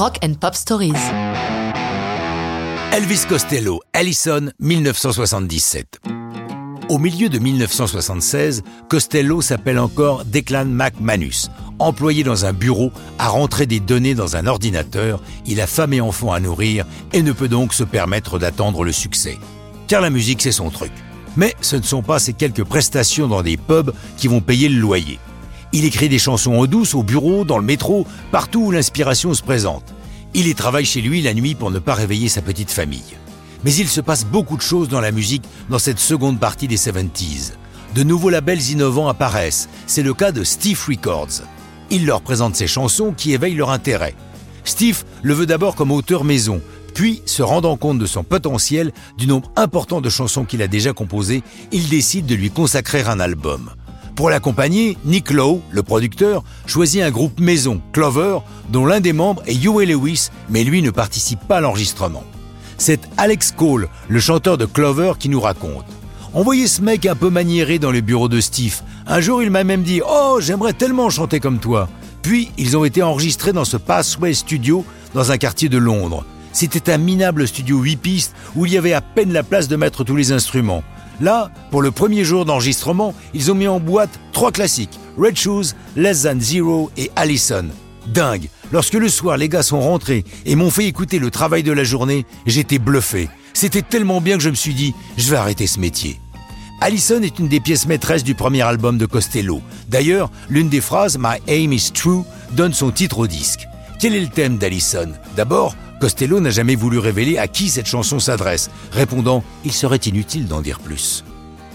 Rock and Pop Stories. Elvis Costello, Allison, 1977. Au milieu de 1976, Costello s'appelle encore Declan McManus. Employé dans un bureau à rentrer des données dans un ordinateur, il a femme et enfants à nourrir et ne peut donc se permettre d'attendre le succès. Car la musique, c'est son truc. Mais ce ne sont pas ces quelques prestations dans des pubs qui vont payer le loyer. Il écrit des chansons en douce au bureau, dans le métro, partout où l'inspiration se présente. Il y travaille chez lui la nuit pour ne pas réveiller sa petite famille. Mais il se passe beaucoup de choses dans la musique dans cette seconde partie des 70s. De nouveaux labels innovants apparaissent. C'est le cas de Steve Records. Il leur présente ses chansons qui éveillent leur intérêt. Steve le veut d'abord comme auteur maison, puis, se rendant compte de son potentiel, du nombre important de chansons qu'il a déjà composées, il décide de lui consacrer un album. Pour l'accompagner, Nick Lowe, le producteur, choisit un groupe maison, Clover, dont l'un des membres est Huey Lewis, mais lui ne participe pas à l'enregistrement. C'est Alex Cole, le chanteur de Clover, qui nous raconte. On voyait ce mec un peu maniéré dans le bureau de Steve. Un jour, il m'a même dit Oh, j'aimerais tellement chanter comme toi. Puis, ils ont été enregistrés dans ce Pathway Studio dans un quartier de Londres. C'était un minable studio 8 pistes où il y avait à peine la place de mettre tous les instruments. Là, pour le premier jour d'enregistrement, ils ont mis en boîte trois classiques Red Shoes, Less Than Zero et Allison. Dingue Lorsque le soir les gars sont rentrés et m'ont fait écouter le travail de la journée, j'étais bluffé. C'était tellement bien que je me suis dit, je vais arrêter ce métier. Allison est une des pièces maîtresses du premier album de Costello. D'ailleurs, l'une des phrases My aim is true donne son titre au disque. Quel est le thème d'Allison? D'abord, Costello n'a jamais voulu révéler à qui cette chanson s'adresse, répondant Il serait inutile d'en dire plus.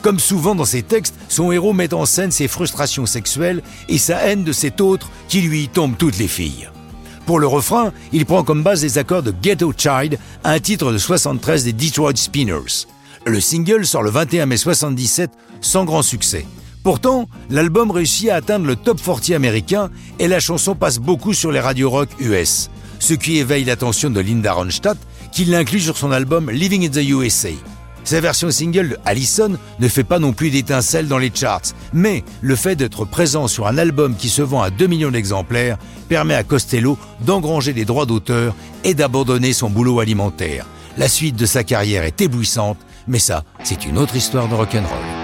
Comme souvent dans ses textes, son héros met en scène ses frustrations sexuelles et sa haine de cet autre qui lui tombe toutes les filles. Pour le refrain, il prend comme base les accords de Ghetto Child, un titre de 73 des Detroit Spinners. Le single sort le 21 mai 77 sans grand succès. Pourtant, l'album réussit à atteindre le top 40 américain et la chanson passe beaucoup sur les radios rock US ce qui éveille l'attention de Linda Ronstadt, qui l'inclut sur son album Living in the USA. Sa version single de Allison ne fait pas non plus d'étincelles dans les charts, mais le fait d'être présent sur un album qui se vend à 2 millions d'exemplaires permet à Costello d'engranger des droits d'auteur et d'abandonner son boulot alimentaire. La suite de sa carrière est éblouissante, mais ça, c'est une autre histoire de rock'n'roll.